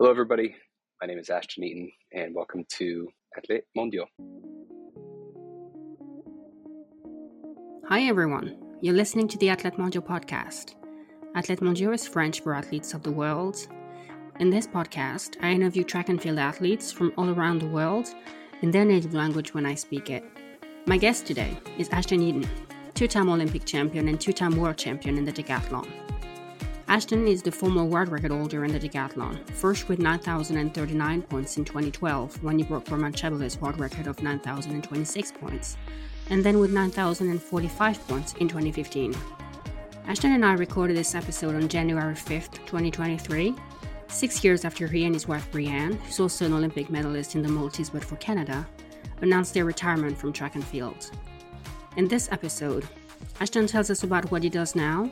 Hello, everybody. My name is Ashton Eaton, and welcome to Athlètes Mondiaux. Hi, everyone. You're listening to the Athlètes Mondiaux podcast. Athlètes Mondiaux is French for athletes of the world. In this podcast, I interview track and field athletes from all around the world in their native language when I speak it. My guest today is Ashton Eaton, two time Olympic champion and two time world champion in the decathlon. Ashton is the former world record holder in the decathlon, first with 9,039 points in 2012 when he broke Roman Šebrle's world record of 9,026 points, and then with 9,045 points in 2015. Ashton and I recorded this episode on January 5th, 2023, six years after he and his wife Brianne, who's also an Olympic medalist in the multis but for Canada, announced their retirement from track and field. In this episode, Ashton tells us about what he does now,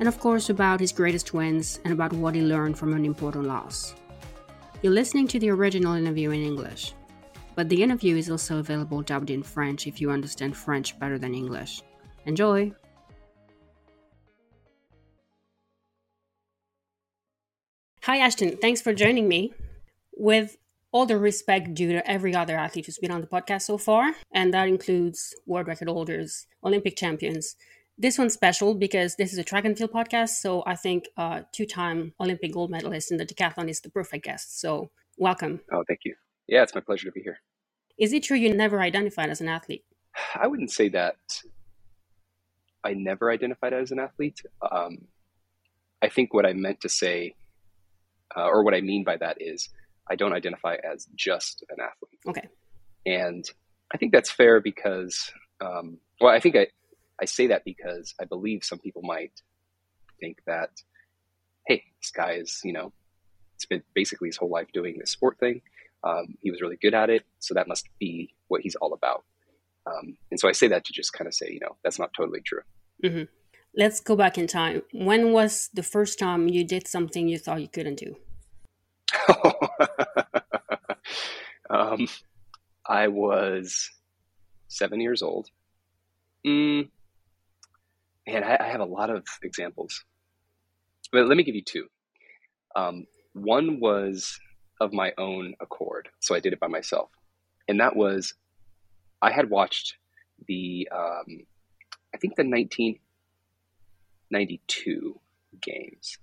and of course about his greatest wins and about what he learned from an important loss. You're listening to the original interview in English, but the interview is also available dubbed in French if you understand French better than English. Enjoy! Hi, Ashton. Thanks for joining me. With all the respect due to every other athlete who's been on the podcast so far, and that includes world record holders, Olympic champions, this one's special because this is a track and field podcast. So I think uh, two time Olympic gold medalist in the decathlon is the perfect guest. So welcome. Oh, thank you. Yeah, it's my pleasure to be here. Is it true you never identified as an athlete? I wouldn't say that I never identified as an athlete. Um, I think what I meant to say, uh, or what I mean by that is, I don't identify as just an athlete. Okay. And I think that's fair because, um, well, I think I, I say that because I believe some people might think that, hey, this guy is, you know, spent basically his whole life doing this sport thing. Um, he was really good at it, so that must be what he's all about. Um, and so I say that to just kind of say, you know, that's not totally true. Mm-hmm. Let's go back in time. When was the first time you did something you thought you couldn't do? um, I was seven years old. Mm, and I, I, have a lot of examples, but let me give you two. Um, one was of my own accord, so I did it by myself, and that was I had watched the um, I think the 1992 games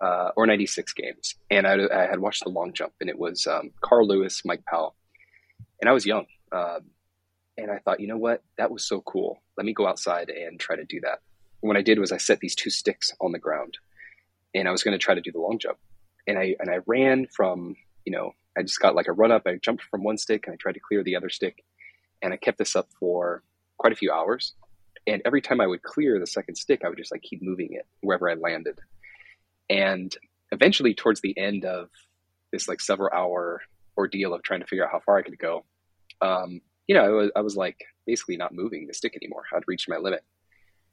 uh, or 96 games, and I, I, had watched the long jump, and it was um, Carl Lewis, Mike Powell, and I was young. Um, and I thought, you know what? That was so cool. Let me go outside and try to do that. What I did was I set these two sticks on the ground and I was going to try to do the long jump. And I, and I ran from, you know, I just got like a run up. I jumped from one stick and I tried to clear the other stick. And I kept this up for quite a few hours. And every time I would clear the second stick, I would just like keep moving it wherever I landed. And eventually, towards the end of this like several hour ordeal of trying to figure out how far I could go, um, you know, I was, I was like basically not moving the stick anymore. I'd reached my limit.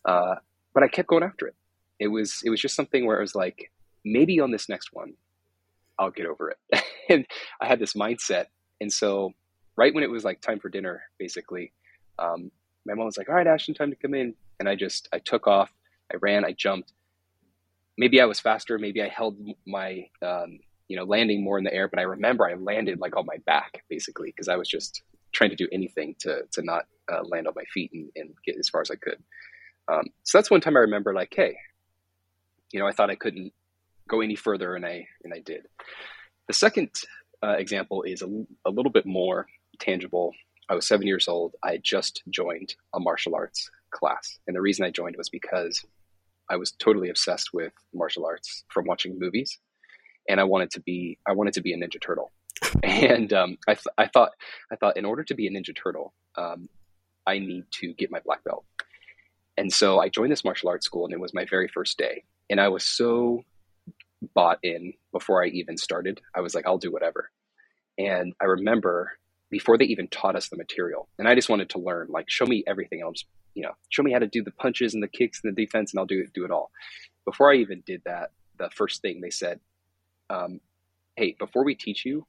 Uh, but I kept going after it. It was, it was just something where I was like, maybe on this next one, I'll get over it. and I had this mindset. And so right when it was like time for dinner, basically, um, my mom was like, all right, Ashton, time to come in. And I just, I took off, I ran, I jumped. Maybe I was faster. Maybe I held my, um, you know, landing more in the air, but I remember I landed like on my back basically because I was just trying to do anything to to not uh, land on my feet and, and, get as far as I could. Um, so that's one time I remember like, hey, you know, I thought I couldn't go any further, and I and I did. The second uh, example is a, a little bit more tangible. I was seven years old. I just joined a martial arts class, and the reason I joined was because I was totally obsessed with martial arts from watching movies, and I wanted to be I wanted to be a Ninja Turtle and um, I, th- I thought I thought in order to be a Ninja Turtle, um, I need to get my black belt. And so I joined this martial arts school, and it was my very first day. And I was so bought in before I even started. I was like, I'll do whatever. And I remember before they even taught us the material, and I just wanted to learn, like, show me everything. Just, you know, show me how to do the punches and the kicks and the defense, and I'll do do it all. Before I even did that, the first thing they said, um, "Hey, before we teach you,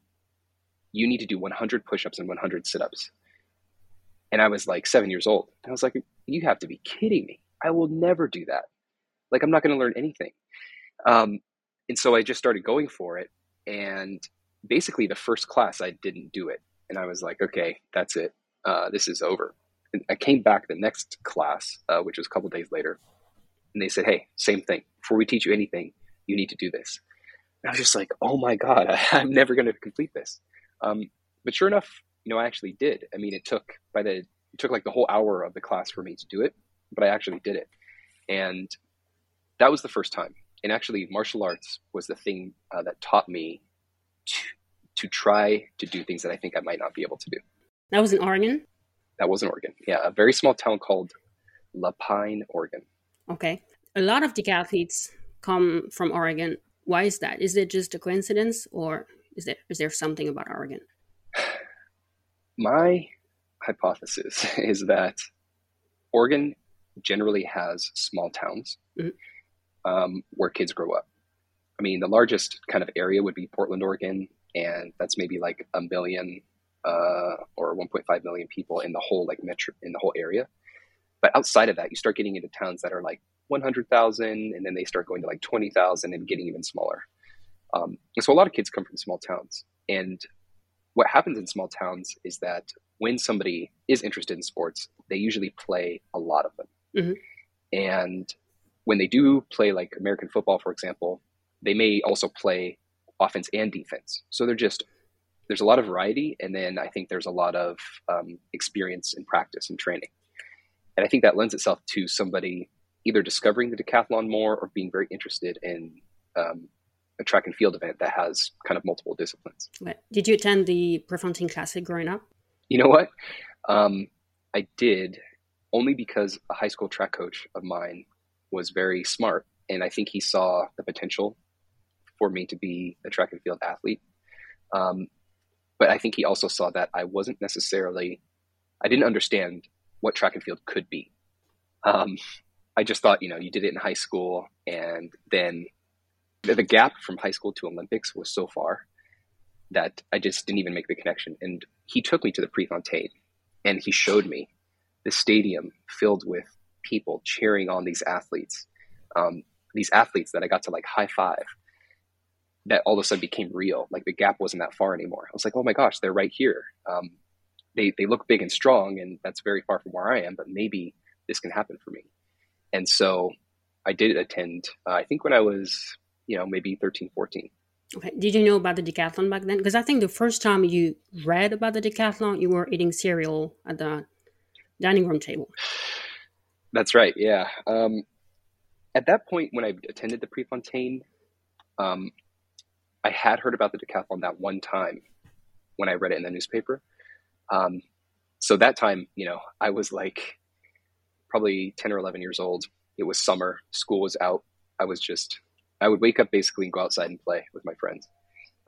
you need to do 100 push-ups and 100 sit-ups. And i was like seven years old. And i was like you have to be kidding me. I will never do that. Like i'm not going to learn anything. Um, and so i just started going for it. And basically the first class I didn't do it, and I was like, okay, that's it, uh, this is over. And I came back the next class, uh, which was a couple days later, and they said, hey, same thing. Before we teach you anything, you need to do this. And I was just like, oh my god, I, am never going to complete this. Um, but sure enough, you know, I actually did. I mean, it took by the it took like the whole hour of the class for me to do it, but I actually did it, and that was the first time. And actually, martial arts was the thing uh, that taught me to, to try to do things that I think I might not be able to do. That was in Oregon. That was in Oregon. Yeah, a very small town called La Pine, Oregon. Okay, a lot of decathletes come from Oregon. Why is that? Is it just a coincidence, or is there is there something about Oregon? My hypothesis is that Oregon generally has small towns mm-hmm. um, where kids grow up. I mean, the largest kind of area would be Portland, Oregon, and that's maybe like a million uh, or 1.5 million people in the whole like metro in the whole area. But outside of that, you start getting into towns that are like 100,000, and then they start going to like 20,000 and getting even smaller. Um, so a lot of kids come from small towns, and what happens in small towns is that when somebody is interested in sports, they usually play a lot of them. Mm-hmm. And when they do play like American football, for example, they may also play offense and defense. So they're just there's a lot of variety, and then I think there's a lot of um, experience and practice and training. And I think that lends itself to somebody either discovering the decathlon more or being very interested in um, a track and field event that has kind of multiple disciplines. Did you attend the Prefontaine Classic growing up? You know what? Um, I did only because a high school track coach of mine was very smart, and I think he saw the potential for me to be a track and field athlete. Um, but I think he also saw that I wasn't necessarily, I didn't understand what track and field could be. Um, I just thought, you know, you did it in high school, and then the, the gap from high school to Olympics was so far that I just didn't even make the connection. And he took me to the Prefontaine and he showed me the stadium filled with people cheering on these athletes, um, these athletes that I got to like high five. That all of a sudden became real. Like the gap wasn't that far anymore. I was like, oh my gosh, they're right here. Um, they they look big and strong, and that's very far from where I am. But maybe this can happen for me. And so I did attend. Uh, I think when I was, you know, maybe 13, 14. Okay. Did you know about the decathlon back then? Because I think the first time you read about the decathlon, you were eating cereal at the dining room table. That's right. Yeah. Um, at that point, when I attended the Prefontaine, um, I had heard about the decathlon that one time when I read it in the newspaper. Um, so that time, you know, I was like probably 10 or 11 years old. It was summer, school was out. I was just I would wake up basically and go outside and play with my friends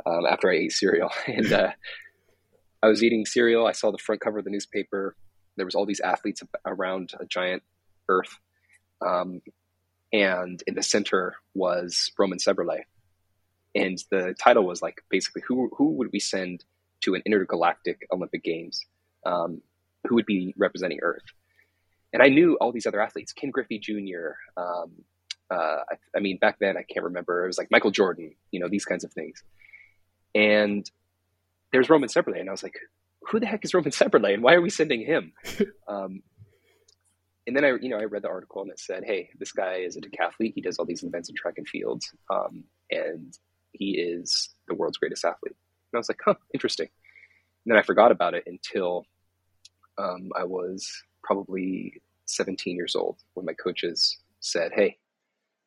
um, after I ate cereal. and uh, I was eating cereal. I saw the front cover of the newspaper. There was all these athletes around a giant Earth, um, and in the center was Roman Šebrle, and the title was like basically who who would we send to an intergalactic Olympic Games? Um, who would be representing Earth? And I knew all these other athletes: Ken Griffey Jr., um, uh, I, I, mean, back then I can't remember. It was like Michael Jordan, you know, these kinds of things. And there's Roman Šebrle, and I was like, who the heck is Roman Šebrle, and why are we sending him? um, and then I, you know, I read the article and it said, hey, this guy is a decathlete. He does all these events in track and fields, um, and he is the world's greatest athlete. And I was like, huh, interesting. And then I forgot about it until um, I was probably 17 years old when my coaches said, hey,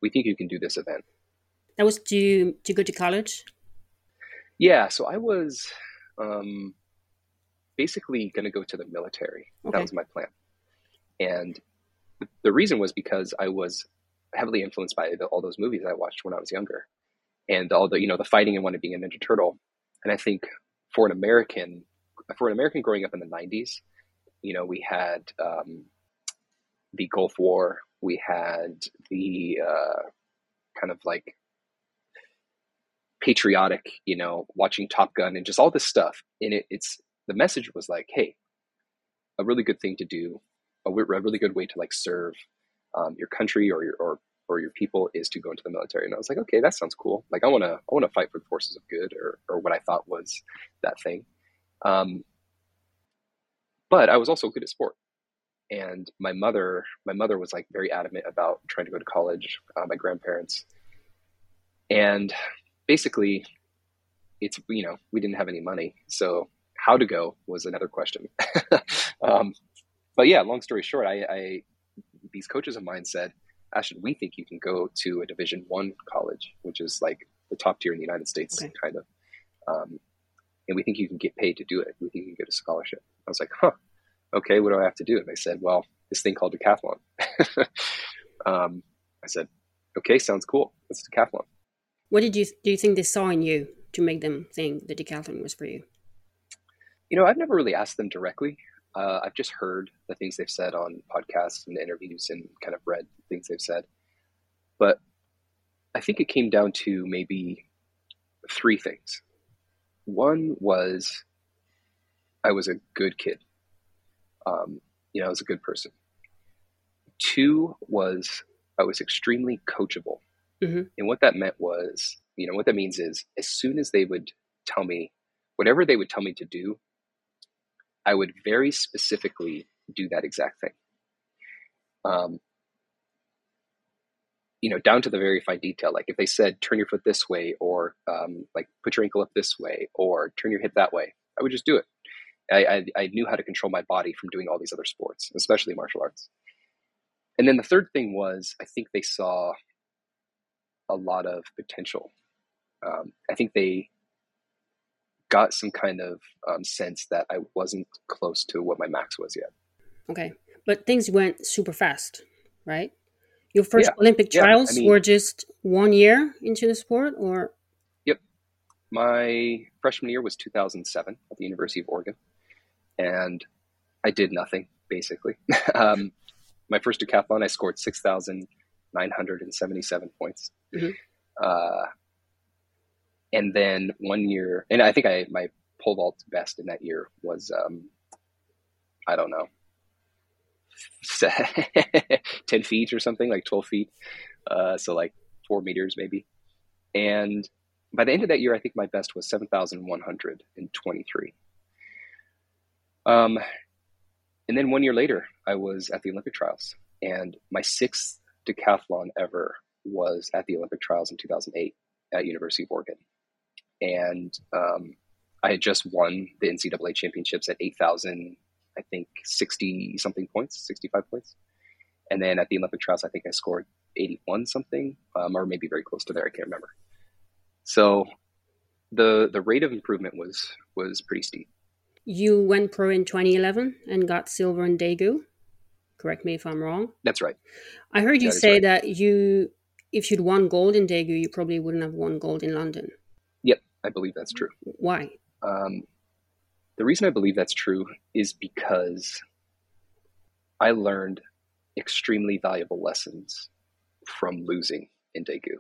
we think you can do this event. That was to to go to college. Yeah, so I was um, basically going to go to the military. Okay. That was my plan, and the, the, reason was because I was heavily influenced by the, all those movies I watched when I was younger, and all the you know the fighting and wanting being a Ninja Turtle. And I think for an American, for an American growing up in the '90s, you know, we had um, the Gulf War, we had the uh, kind of like patriotic, you know, watching Top Gun and just all this stuff. And it, it's the message was like, hey, a really good thing to do, a, a really good way to like serve um, your country or your or or your people is to go into the military. And I was like, okay, that sounds cool. Like I want to, I want to fight for the forces of good or, or what I thought was that thing. Um, but I was also good at sport. And my mother, my mother was like very adamant about trying to go to college. Uh, my grandparents, and basically, it's you know we didn't have any money, so how to go was another question. um, but yeah, long story short, I, I these coaches of mine said, Ashton, we think you can go to a Division One college, which is like the top tier in the United States, okay. kind of. Um, and we think you can get paid to do it. We think you can get a scholarship. I was like, huh, okay, what do I have to do? And they said, well, this thing called decathlon. um, I said, okay, sounds cool. It's decathlon. What did you do? You think they saw in you to make them think the decathlon was for you? You know, I've never really asked them directly. Uh, I've just heard the things they've said on podcasts and interviews and kind of read things they've said. But I think it came down to maybe three things. One was I was a good kid. Um, you know, I was a good person. Two was I was extremely coachable. Mm-hmm. And what that meant was, you know, what that means is as soon as they would tell me whatever they would tell me to do, I would very specifically do that exact thing. Um, you know, down to the very fine detail. Like if they said, turn your foot this way, or um, like put your ankle up this way, or turn your hip that way, I would just do it. I, I, I knew how to control my body from doing all these other sports, especially martial arts. And then the third thing was, I think they saw a lot of potential. Um, I think they got some kind of um, sense that I wasn't close to what my max was yet. Okay, but things went super fast, right? Your first yeah. Olympic trials yeah, I mean, were just one year into the sport, or? Yep, my freshman year was 2007 at the University of Oregon, and I did nothing basically. um, my first decathlon, I scored 6,977 points. Mm-hmm. Uh, and then one year, and I think I my pole vault best in that year was um, I don't know, ten feet or something, like twelve feet, uh, so like four meters maybe. And by the end of that year, I think my best was seven thousand one hundred and twenty-three. Um, and then one year later, I was at the Olympic trials, and my sixth decathlon ever was at the Olympic trials in 2008 at University of Oregon and um, I had just won the NCAA championships at 8,000, I think 60 something points, 65 points. And then at the Olympic trials, I think I scored 81 something, um, or maybe very close to there. I can't remember. So the the rate of improvement was was pretty steep. You went pro in 2011 and got silver in Daegu. Correct me if I'm wrong. That's right. I heard you that say right. that you, if you'd won gold in Daegu, you probably wouldn't have won gold in London. Yep, I believe that's true. Why? Um, the reason I believe that's true is because I learned extremely valuable lessons from losing in Daegu.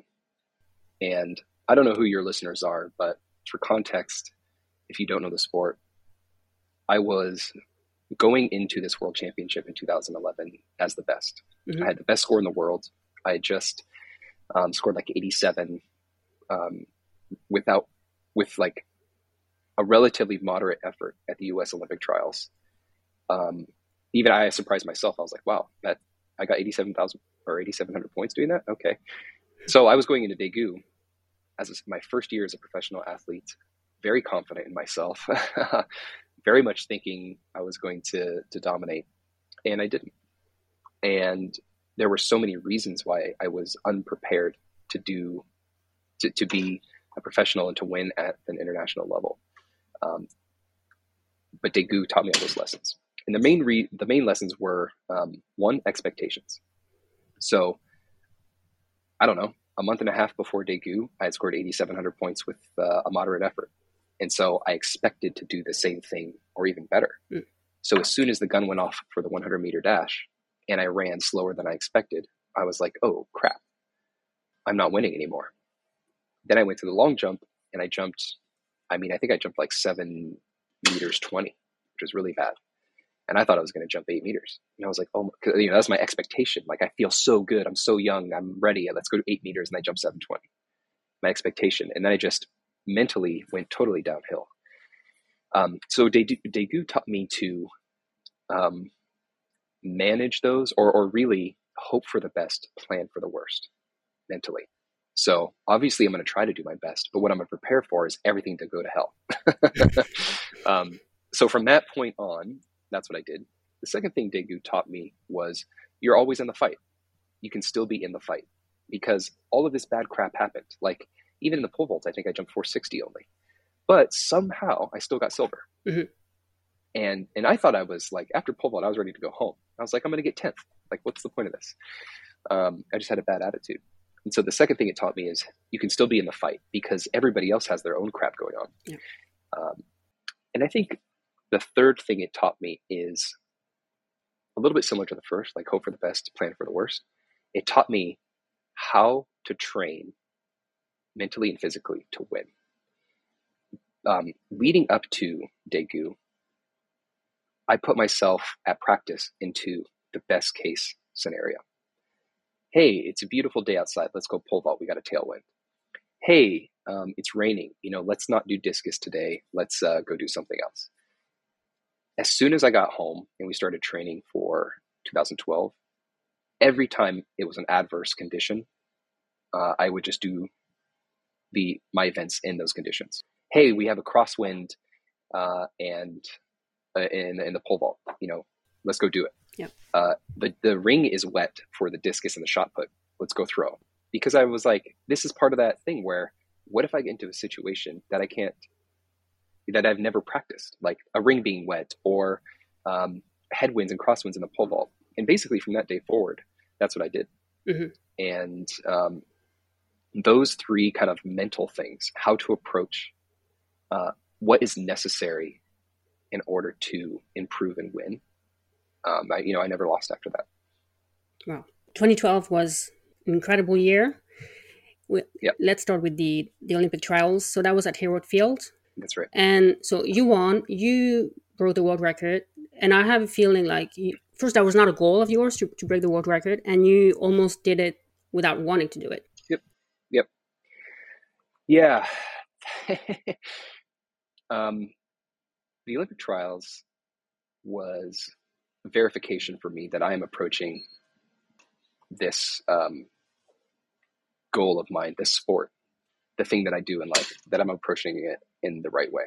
And I don't know who your listeners are, but for context, if you don't know the sport, I was going into this world championship in 2011 as the best. Mm-hmm. I had the best score in the world. I had just um, scored like 87 um, without with like a relatively moderate effort at the U.S. Olympic trials. Um, even I surprised myself. I was like, wow, that I got 87,000 or 8,700 points doing that. Okay. So I was going into Daegu as a, my first year as a professional athlete, very confident in myself, very much thinking I was going to, to dominate and I didn't. And there were so many reasons why I was unprepared to do, to, to be a professional and to win at an international level. Um, but Daegu taught me all those lessons. And the main re- the main lessons were um, one expectations. So I don't know, a month and a half before Daegu, I had scored 8,700 points with uh, a moderate effort, and so I expected to do the same thing or even better. Mm. So as soon as the gun went off for the 100 meter dash, and I ran slower than I expected, I was like, "Oh crap, I'm not winning anymore." Then I went to the long jump and I jumped. I mean, I think I jumped like seven meters 20, which was really bad. and I thought I was going to jump eight meters. And I was like, oh, you know, that's my expectation. Like, I feel so good. I'm so young. I'm ready. Let's go to eight meters. And I jump 720. My expectation. And then I just mentally went totally downhill. Um, so Daegu taught me to um, manage those or, or really hope for the best, plan for the worst mentally. So obviously, I'm going to try to do my best, but what I'm going to prepare for is everything to go to hell. um, so from that point on, that's what I did. The second thing Daegu taught me was you're always in the fight. You can still be in the fight because all of this bad crap happened. Like even in the pole vault, I think I jumped 460 only, but somehow I still got silver. Mm-hmm. And and I thought I was like after pole vault, I was ready to go home. I was like, I'm going to get 10th. Like, what's the point of this? Um, I just had a bad attitude. And so the second thing it taught me is you can still be in the fight because everybody else has their own crap going on. Yeah. Um, and I think the third thing it taught me is a little bit similar to the first, like hope for the best, plan for the worst. It taught me how to train mentally and physically to win. Um, leading up to Daegu, I put myself at practice into the best case scenario. Hey, it's a beautiful day outside. Let's go pole vault. We got a tailwind. Hey, um, it's raining. You know, let's not do discus today. Let's uh, go do something else as soon as I got home and we started training for 2012, every time it was an adverse condition, uh, I would just do the my events in those conditions. Hey, we have a crosswind uh, and uh, in in the pole vault. You know, let's go do it. Yeah. Uh, the the ring is wet for the discus and the shot put. Let's go throw. Because I was like, this is part of that thing where, what if I get into a situation that I can't that I've never practiced, like a ring being wet or um, headwinds and crosswinds in the pole vault. And basically, from that day forward, that's what I did. Mm-hmm. And um, those three kind of mental things, how to approach uh, what is necessary in order to improve and win. Um, I, you know, I never lost after that. Wow, 2012 was an incredible year. We, yep. Let's start with the the Olympic trials. So that was at Hayward Field. That's right. And so you won. You broke the world record, and I have a feeling like you, first that was not a goal of yours to, to break the world record, and you almost did it without wanting to do it. Yeah. um, the Olympic trials was verification for me that I am approaching this um, goal of mine, this sport, the thing that I do in life, that I'm approaching it in the right way.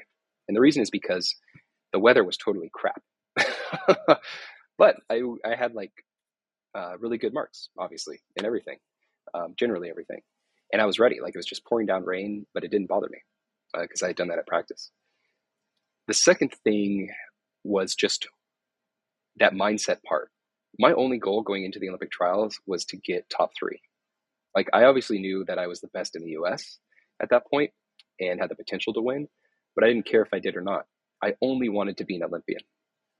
And the reason is because the weather was totally crap. but I, I had like uh, really good marks, obviously, in everything, um, generally everything. And I was ready. Like it was just pouring down rain, but it didn't bother me because uh, I had done that at practice. The second thing was just that mindset part. My only goal going into the Olympic trials was to get top three. Like I obviously knew that I was the best in the US at that point and had the potential to win, but I didn't care if I did or not. I only wanted to be an Olympian.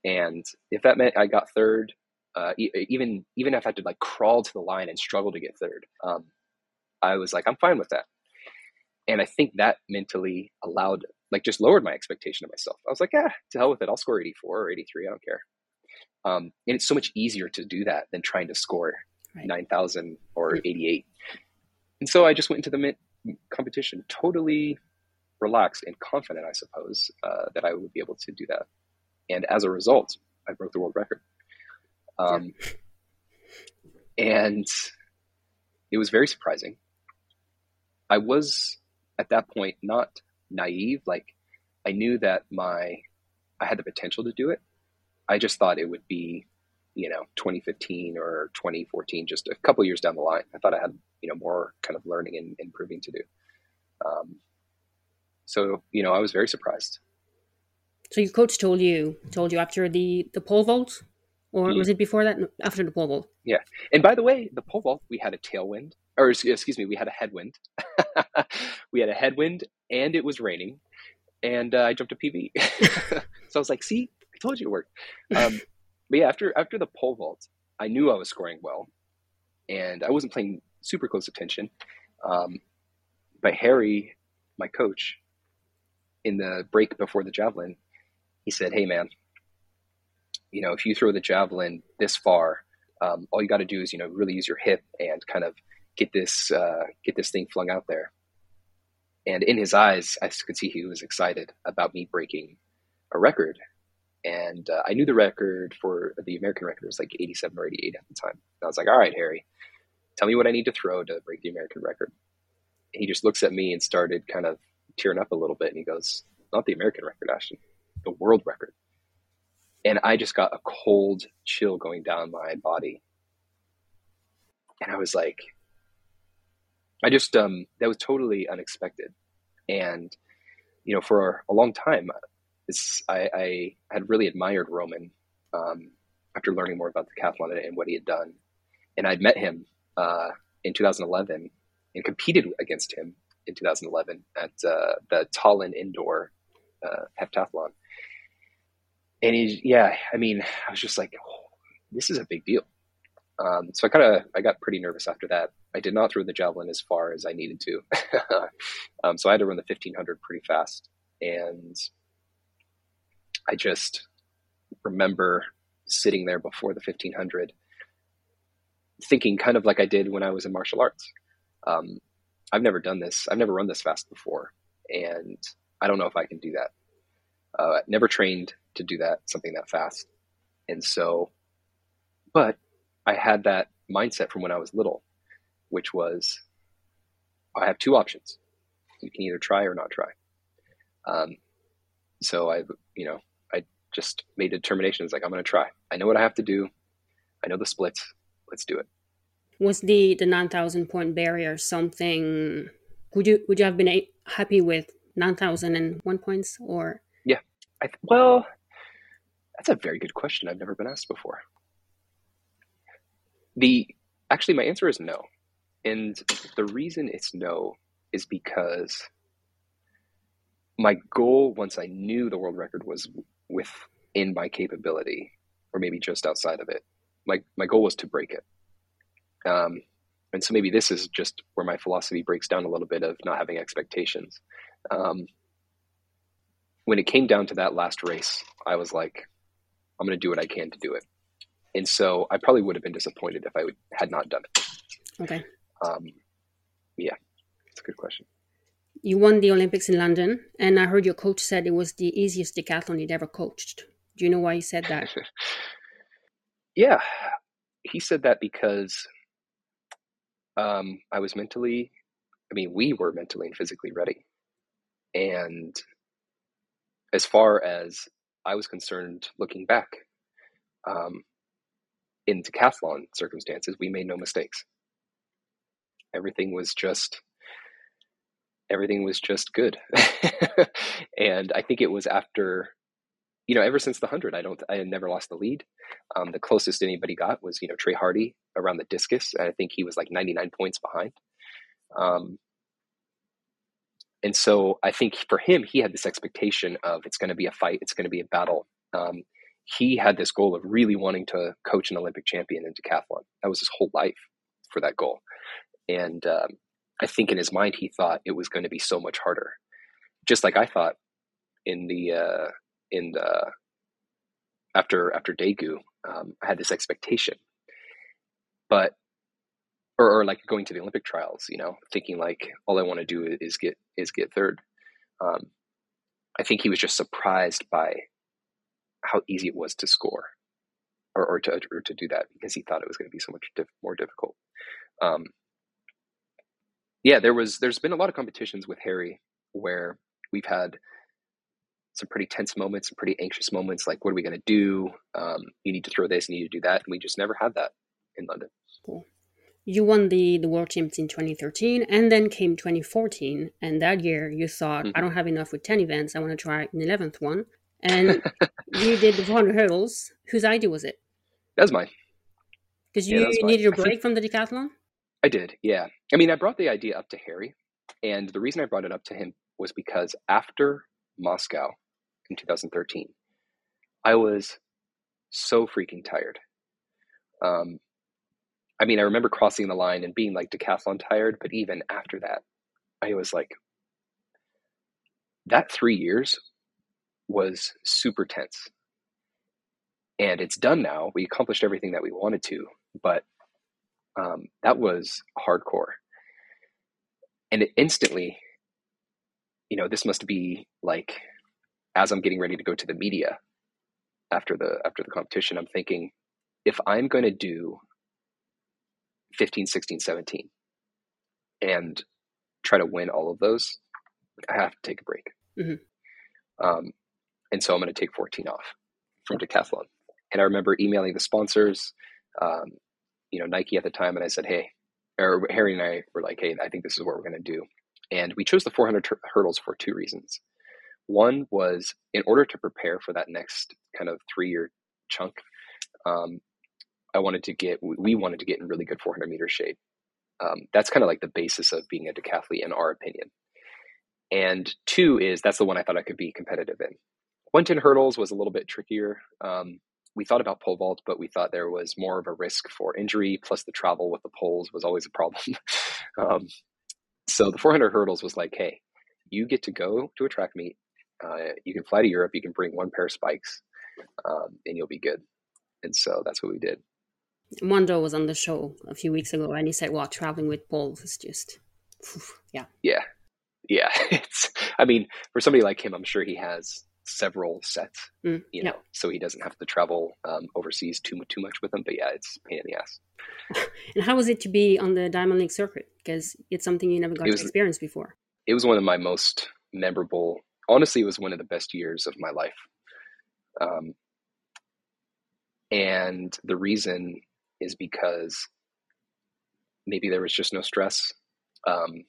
And if that meant I got third, uh, even even if I had to like crawl to the line and struggle to get third, um, I was like, I'm fine with that. And I think that mentally allowed, like, just lowered my expectation of myself. I was like, yeah, to hell with it. I'll score 84 or 83. I don't care. Um, and it's so much easier to do that than trying to score right. 9,000 or 88. And so I just went into the competition totally relaxed and confident, I suppose, uh, that I would be able to do that. And as a result, I broke the world record. Um, and it was very surprising. I was at that point not naive. Like I knew that my I had the potential to do it. I just thought it would be, you know, 2015 or 2014, just a couple years down the line. I thought I had, you know, more kind of learning and, and proving to do. Um, so, you know, I was very surprised. So your coach told you told you after the the pole vault, or mm-hmm. was it before that? After the pole vault. Yeah, and by the way, the pole vault we had a tailwind, or excuse me, we had a headwind. we had a headwind, and it was raining, and uh, I jumped a PB. so I was like, "See, I told you it worked." Um, but yeah, after after the pole vault, I knew I was scoring well, and I wasn't paying super close attention. Um, but Harry, my coach, in the break before the javelin, he said, "Hey, man, you know, if you throw the javelin this far, um, all you got to do is, you know, really use your hip and kind of get this, uh, get this thing flung out there. And in his eyes, I could see he was excited about me breaking a record. And uh, I knew the record for the American record was like 87 or 88 at the time. And I was like, all right, Harry, tell me what I need to throw to break the American record. And he just looks at me and started kind of tearing up a little bit. And he goes, not the American record, Ashton, the world record. And I just got a cold chill going down my body. And I was like, I just, um, that was totally unexpected. And, you know, for a long time, this, I, I had really admired Roman um, after learning more about the decathlon and what he had done. And I'd met him uh, in 2011 and competed against him in 2011 at uh, the Tallinn Indoor uh, Heptathlon. And he, yeah, I mean, I was just like, oh, this is a big deal. Um, so I kind of I got pretty nervous after that. I did not throw the javelin as far as I needed to, um, so I had to run the 1500 pretty fast. And I just remember sitting there before the 1500, thinking kind of like I did when I was in martial arts. Um, I've never done this. I've never run this fast before, and I don't know if I can do that. Uh, never trained to do that, something that fast, and so, but I had that mindset from when I was little, which was I have two options. You can either try or not try. Um, so I, you know, I just made a determination. It's like, I'm going to try. I know what I have to do. I know the splits. Let's do it. Was the, the 9,000 point barrier something, would you, would you have been a, happy with 9,001 points or? Yeah. I, well, that's a very good question. I've never been asked before. The actually, my answer is no, and the reason it's no is because my goal once I knew the world record was within my capability, or maybe just outside of it. My my goal was to break it. Um, and so maybe this is just where my philosophy breaks down a little bit of not having expectations. Um, when it came down to that last race, I was like, I'm going to do what I can to do it. And so I probably would have been disappointed if I would, had not done it. Okay. Um, yeah, it's a good question. You won the Olympics in London, and I heard your coach said it was the easiest decathlon he'd ever coached. Do you know why he said that? yeah, he said that because um, I was mentally, I mean, we were mentally and physically ready. And as far as I was concerned, looking back, um, in decathlon circumstances, we made no mistakes. Everything was just everything was just good. and I think it was after you know, ever since the hundred, I don't, I had never lost the lead. Um, the closest anybody got was, you know, Trey Hardee around the discus. And I think he was like 99 points behind. Um, and so I think for him, he had this expectation of it's going to be a fight, it's going to be a battle. Um, he had this goal of really wanting to coach an Olympic champion in decathlon. That was his whole life for that goal. And um, I think in his mind, he thought it was going to be so much harder. Just like I thought in the uh, in the after after Daegu, um, I had this expectation, but or, or, like going to the Olympic trials, you know, thinking like all I want to do is get is get third. Um, I think he was just surprised by how easy it was to score or, or to or to do that because he thought it was going to be so much diff- more difficult. Um, yeah, there was there's been a lot of competitions with Harry where we've had some pretty tense moments, some pretty anxious moments. Like, what are we going to do? Um, you need to throw this, you need to do that, and we just never had that in London. Cool. You won the the World Champs in 2013, and then came 2014. And that year, you thought, mm-hmm. I don't have enough with 10 events. I want to try an 11th one. And you did the 400 hurdles. Whose idea was it? That was mine. Because you, yeah, needed a break from the decathlon? I did, yeah. I mean, I brought the idea up to Harry. And the reason I brought it up to him was because after Moscow in 2013, I was so freaking tired. Um, I mean, I remember crossing the line and being like decathlon tired, but even after that, I was like, that three years was super tense. and it's done now. We accomplished everything that we wanted to, but um, that was hardcore. And it instantly, you know, this must be like as I'm getting ready to go to the media after the after the competition, I'm thinking, if I'm going to do 15, 16, 17 and try to win all of those, I have to take a break. Mm-hmm. Um, and so I'm going to take 14 off from decathlon. And I remember emailing the sponsors, um, you know, Nike at the time, and I said, hey, or Harry and I were like, hey, I think this is what we're going to do. And we chose the 400 t- hurdles for two reasons. One was in order to prepare for that next kind of three year chunk, um, I wanted to get, we wanted to get in really good 400 meter shape. Um, that's kind of like the basis of being a decathlete, in our opinion. And two is that's the one I thought I could be competitive in. 110 hurdles was a little bit trickier. Um, we thought about pole vault, but we thought there was more of a risk for injury. Plus, the travel with the poles was always a problem. um, so the 400 hurdles was like, hey, you get to go to a track meet. Uh, you can fly to Europe. You can bring one pair of spikes, um, and you'll be good. And so that's what we did. Mondo was on the show a few weeks ago, and he said, "Well, traveling with poles is just, yeah, yeah, yeah." It's, I mean, for somebody like him, I'm sure he has several sets, mm, you know, so he doesn't have to travel um, overseas too too much with them. But yeah, it's pain in the ass. and how was it to be on the Diamond League circuit? Because it's something you never got was, to experience before. It was one of my most memorable. Honestly, it was one of the best years of my life. Um, and the reason is because maybe there was just no stress. Um,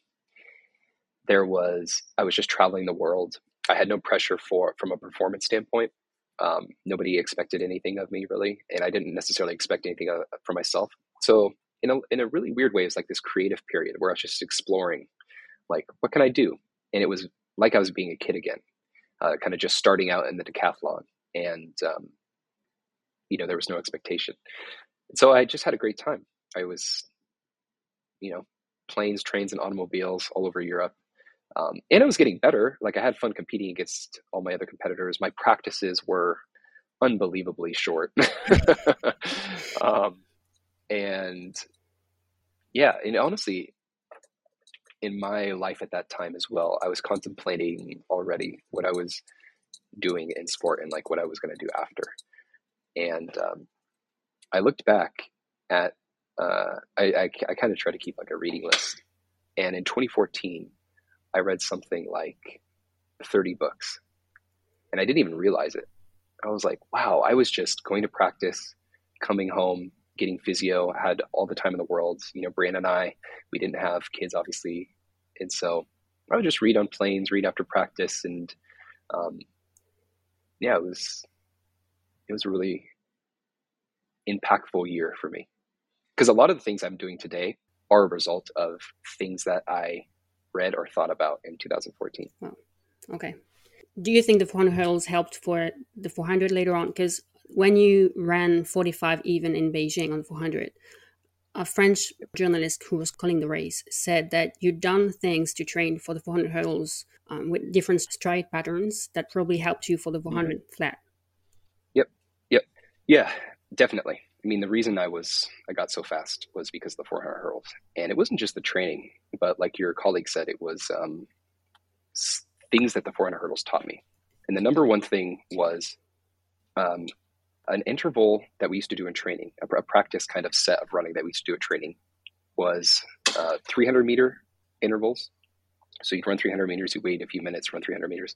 there was I was just traveling the world I had no pressure for from a performance standpoint. Um, nobody expected anything of me really, and I didn't necessarily expect anything uh, for myself. So in a in a really weird way, it's like this creative period where I was just exploring, like what can I do? And it was like I was being a kid again, uh, kind of just starting out in the decathlon, and um, you know there was no expectation. So I just had a great time. I was, you know, planes, trains, and automobiles all over Europe. Um, and it was getting better. Like I had fun competing against all my other competitors. My practices were unbelievably short. um, and yeah, and honestly, in my life at that time as well, I was contemplating already what I was doing in sport and like what I was going to do after. And um, I looked back at, uh, I, I, I kind of try to keep like a reading list. And in 2014, I read something like 30 books and I didn't even realize it. I was like, wow, I was just going to practice, coming home, getting physio, I had all the time in the world. You know, Brianne and I, we didn't have kids, obviously. And so I would just read on planes, read after practice. And um, yeah, it was, it was a really impactful year for me. Because a lot of the things I'm doing today are a result of things that I read or thought about in 2014. Oh, okay. Do you think the 400 hurdles helped for the 400 later on? Because when you ran 45 even in Beijing on 400, a French journalist who was calling the race said that you'd done things to train for the 400 hurdles um, with different stride patterns that probably helped you for the 400 mm-hmm. flat. Yep. Yep. Yeah, definitely. I mean, the reason I was I got so fast was because of the 400 hurdles, and it wasn't just the training, but like your colleague said, it was um, things that the 400 hurdles taught me. And the number one thing was um, an interval that we used to do in training, a, a, practice kind of set of running that we used to do at training, was uh, 300 meter intervals. So you'd run 300 meters, you wait a few minutes, run 300 meters,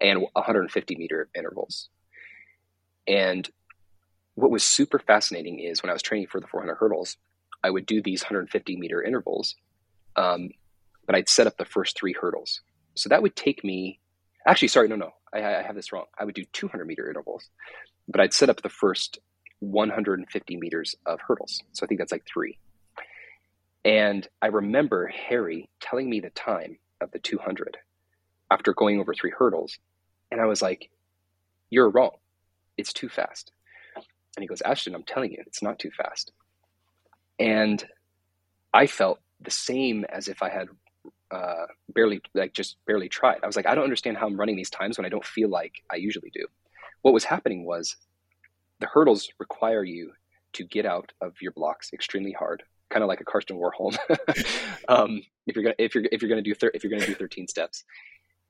and 150 meter intervals. And what was super fascinating is when I was training for the 400 hurdles, I would do these 150 meter intervals, um, but I'd set up the first three hurdles. So that would take me, actually, sorry, no, no, I, I have this wrong. I would do 200 meter intervals, but I'd set up the first 150 meters of hurdles. So I think that's like three. And I remember Harry telling me the time of the 200 after going over three hurdles. And I was like, You're wrong. It's too fast. And he goes, Ashton, I'm telling you, it's not too fast. And I felt the same as if I had uh, barely, like, just barely tried. I was like, I don't understand how I'm running these times when I don't feel like I usually do. What was happening was the hurdles require you to get out of your blocks extremely hard, kind of like a Karsten Warholm. um, if you're gonna if you're if you're gonna do thir- if you're gonna do 13 steps,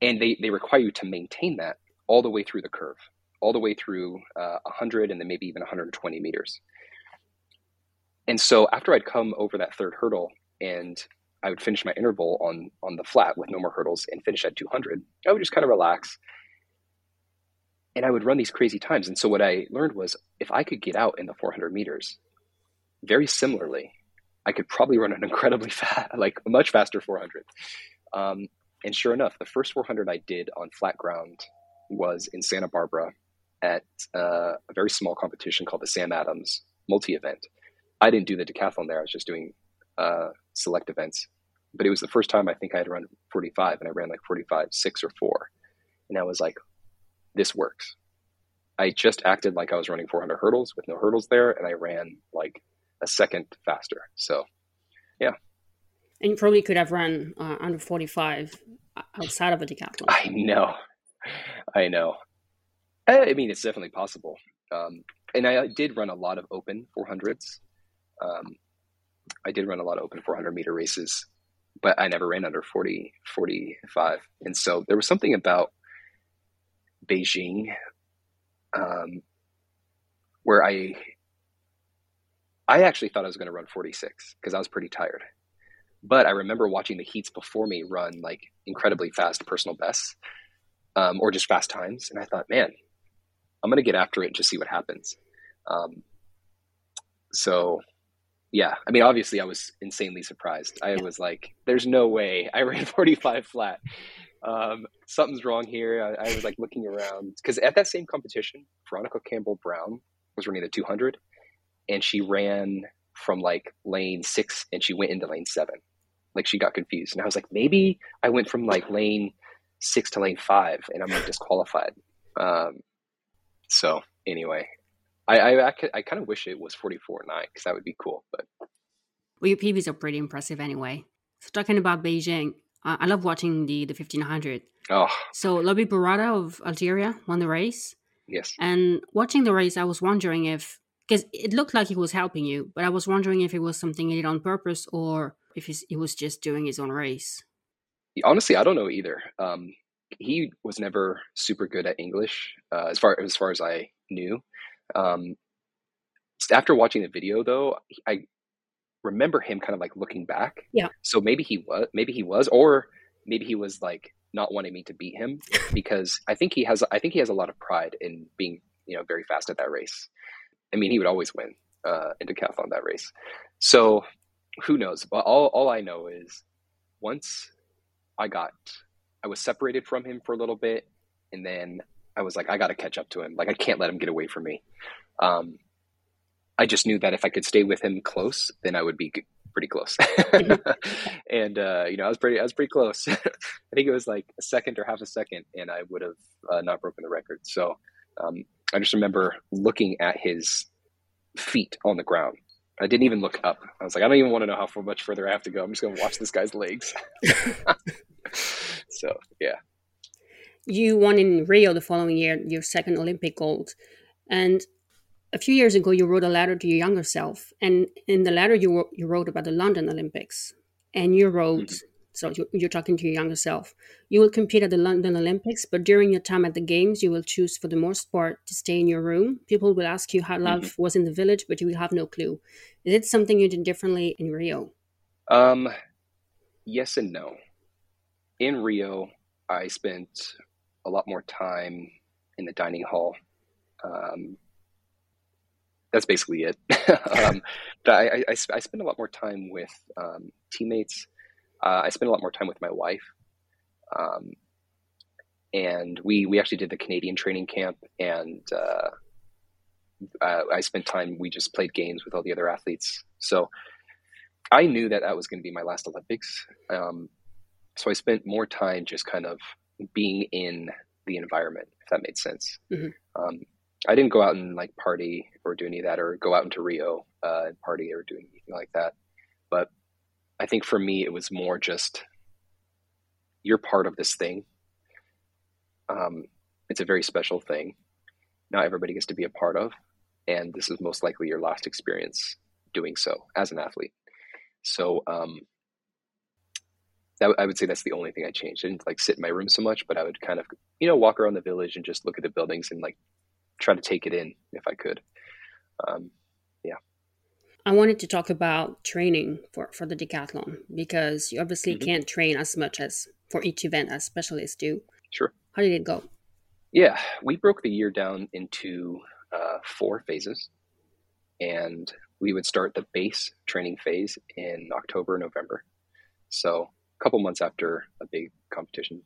and they they require you to maintain that all the way through the curve, all the way through uh, 100 and then maybe even 120 meters. And so after I'd come over that third hurdle and I would finish my interval on on the flat with no more hurdles and finish at 200, I would just kind of relax. And I would run these crazy times. And so what I learned was if I could get out in the 400 meters, very similarly, I could probably run an incredibly fast, like a much faster 400. Um, and sure enough, the first 400 I did on flat ground was in Santa Barbara at uh, a very small competition called the Sam Adams multi event. I didn't do the decathlon there, I was just doing uh, select events. But it was the first time I think I had run 45, and I ran like 45, six or four. And I was like, this works. I just acted like I was running 400 hurdles with no hurdles there, and I ran like a second faster. So, yeah. And you probably could have run uh, under 45 outside of a decathlon. I know. I know. I mean, it's definitely possible. Um, and I did run a lot of open 400s. Um, I did run a lot of open 400 meter races, but I never ran under 40, 45. And so there was something about Beijing um, where I I actually thought I was going to run 46 because I was pretty tired. But I remember watching the heats before me run like incredibly fast personal bests um, or just fast times. And I thought, man, I'm going to get after it and just see what happens. Um, so, yeah, I mean, obviously, I was insanely surprised. I yeah. was like, there's no way I ran 45 flat. Um, something's wrong here. I, I was like looking around because at that same competition, Veronica Campbell Brown was running the 200 and she ran from like lane six and she went into lane seven. Like she got confused. And I was like, maybe I went from like lane six to lane five and I'm like disqualified. Um, so anyway, I, I, I, I kind of wish it was 44 9 because that would be cool. But well, your PBs are pretty impressive anyway. So talking about Beijing, uh, I love watching the the 1500. Oh. So Larbi Bourrada of Algeria won the race. Yes. And watching the race, I was wondering if because it looked like he was helping you, but I was wondering if it was something he did on purpose or if he was just doing his own race. Honestly, I don't know either. Um, he was never super good at English, uh, as far as far as I knew. Um, after watching the video, though, I remember him kind of like looking back. Yeah. So maybe he was, maybe he was, or maybe he was like not wanting me to beat him because I think he has, I think he has a lot of pride in being, you know, very fast at that race. I mean, he would always win uh, in decathlon that race. So who knows? But all, all I know is once I got, I was separated from him for a little bit, and then I was like, I got to catch up to him. Like, I can't let him get away from me. Um, I just knew that if I could stay with him close, then I would be pretty close. Mm-hmm. and uh, you know, I was pretty, I was pretty close. I think it was like a second or half a second, and I would have uh, not broken the record. So um, I just remember looking at his feet on the ground. I didn't even look up. I was like, I don't even want to know how much further I have to go. I'm just going to watch this guy's legs. so, yeah. You won in Rio the following year, your second Olympic gold. And a few years ago, you wrote a letter to your younger self. And in the letter, you, wrote, you wrote about the London Olympics. And you wrote, mm-hmm. So you're talking to your younger self. You will compete at the London Olympics, but during your time at the Games, you will choose for the most part to stay in your room. People will ask you how life mm-hmm. was in the village, but you will have no clue. Is it something you did differently in Rio? Um, yes and no. In Rio, I spent a lot more time in the dining hall. Um, that's basically it. um, I, I, I, spent a lot more time with um, teammates uh, I spent a lot more time with my wife. Um, and we, we actually did the Canadian training camp and uh, uh, I spent time, we just played games with all the other athletes. So I knew that that was going to be my last Olympics. Um, so I spent more time just kind of being in the environment, if that made sense. Mm-hmm. Um, I didn't go out and like party or do any of that, or go out into Rio uh, and party or do anything like that. But I think for me, it was more just you're part of this thing. Um, it's a very special thing. Not everybody gets to be a part of, and this is most likely your last experience doing so as an athlete. So um, that, I would say that's the only thing I changed. I didn't like sit in my room so much, but I would kind of you know walk around the village and just look at the buildings and like try to take it in if I could. Um, yeah. I wanted to talk about training for, for the decathlon because you obviously mm-hmm. can't train as much as for each event as specialists do. Sure. How did it go? Yeah, we broke the year down into uh, four phases, and we would start the base training phase in October, November. So couple months after a big competition,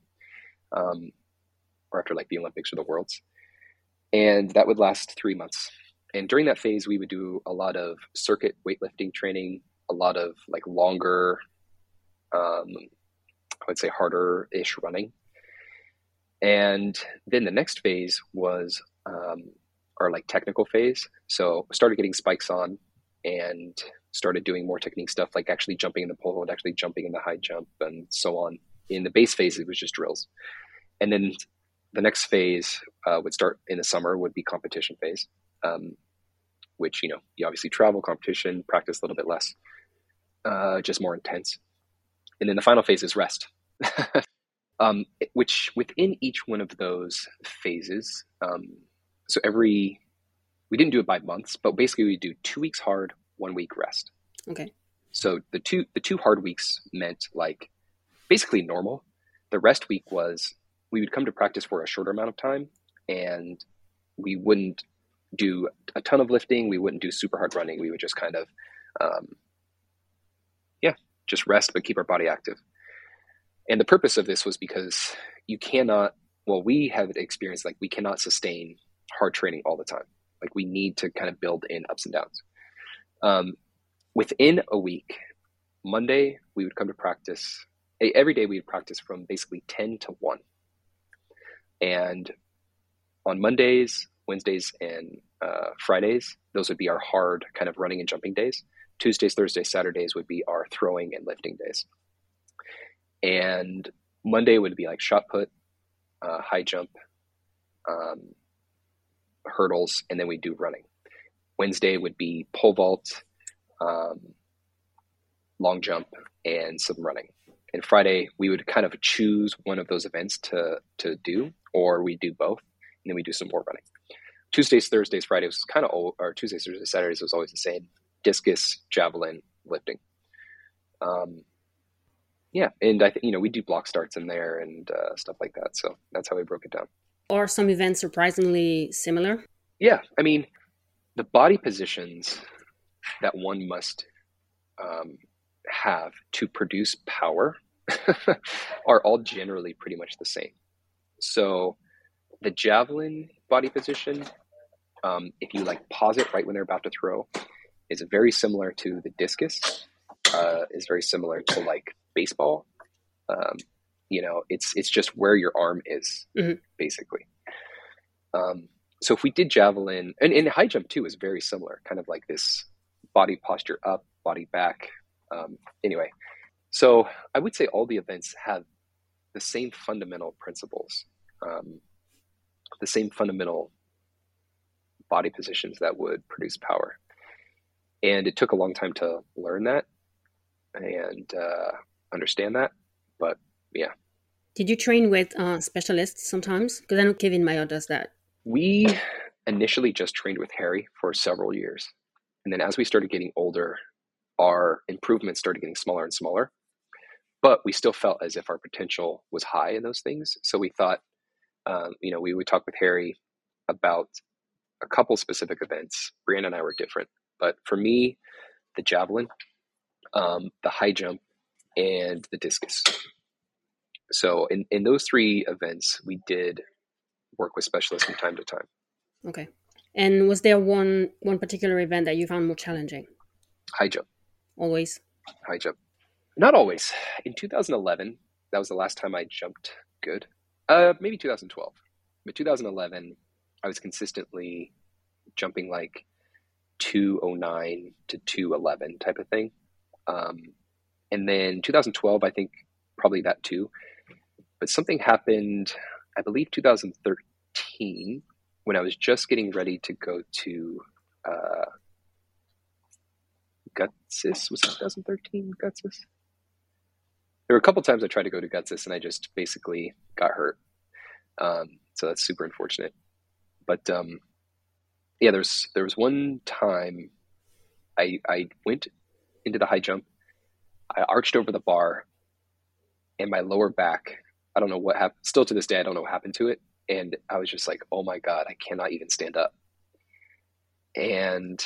um, or after like the Olympics or the Worlds, and that would last three months. And during that phase, we would do a lot of circuit weightlifting training, a lot of like longer, um, I would say harder ish running. And then the next phase was um, our like technical phase. So started getting spikes on and started doing more technique stuff like actually jumping in the pole vault, actually jumping in the high jump and so on. In the base phase, it was just drills. And then the next phase uh, would start in the summer would be competition phase, um, which, you know, you obviously travel, competition, practice a little bit less, uh, just more intense. And then the final phase is rest. um, which within each one of those phases, um, so every we didn't do it by months, but basically we do two weeks hard, one week rest. Okay. So the two the two hard weeks meant like basically normal. The rest week was we would come to practice for a shorter amount of time and we wouldn't do a ton of lifting. We wouldn't do super hard running. We would just kind of, um, yeah, just rest, but keep our body active. And the purpose of this was because you cannot, well, we have experienced like we cannot sustain hard training all the time. Like we need to kind of build in ups and downs. Um, within a week, Monday, we would come to practice. Every day we would practice from basically 10 to 1. And on Mondays, Wednesdays, and uh, Fridays, those would be our hard kind of running and jumping days. Tuesdays, Thursdays, Saturdays would be our throwing and lifting days. And Monday would be like shot put, uh, high jump, um, hurdles, and then we do running. Wednesday would be pole vault, um, long jump, and some running. And Friday we would kind of choose one of those events to to do, or we do both, and then we do some more running. Tuesdays, Thursdays, Fridays was kind of old, or Tuesdays, Thursdays, Saturdays was always the same: discus, javelin, lifting. Um, yeah, and I think you know we do block starts in there and uh, stuff like that. So that's how we broke it down. Are some events surprisingly similar? Yeah, I mean, the body positions that one must um, have to produce power are all generally pretty much the same. So the javelin body position, um, if you like pause it right when they're about to throw, is very similar to the discus. Uh, is very similar to like baseball. Um, you know, it's it's just where your arm is mm-hmm. basically. Um, so if we did javelin and, and high jump too is very similar, kind of like this body posture up, body back. Um, anyway, so I would say all the events have the same fundamental principles, um, the same fundamental body positions that would produce power. And it took a long time to learn that and uh, understand that. But yeah. Did you train with uh, specialists sometimes? Because I know Kevin Mayer does that. We initially just trained with Harry for several years. And then as we started getting older, our improvements started getting smaller and smaller. But we still felt as if our potential was high in those things. So we thought, um, you know, we would talk with Harry about a couple specific events. Brianne and I were different. But for me, the javelin, um, the high jump, and the discus. So in, in those three events, we did work with specialists from time to time. Okay. And was there one one particular event that you found more challenging? High jump. Always. High jump. Not always. In 2011, that was the last time I jumped good. Uh, maybe 2012, but 2011, I was consistently jumping like 209 to 211 type of thing. Um, and then 2012, I think probably that too. But something happened, I believe 2013, when I was just getting ready to go to uh, Götzis was it 2013 Götzis? There were a couple times I tried to go to Götzis and I just basically got hurt. Um, so that's super unfortunate. But um, yeah, there's there was one time I I went into the high jump. I arched over the bar, and my lower back. I don't know what happened. Still to this day, I don't know what happened to it. And I was just like, "Oh my god, I cannot even stand up." And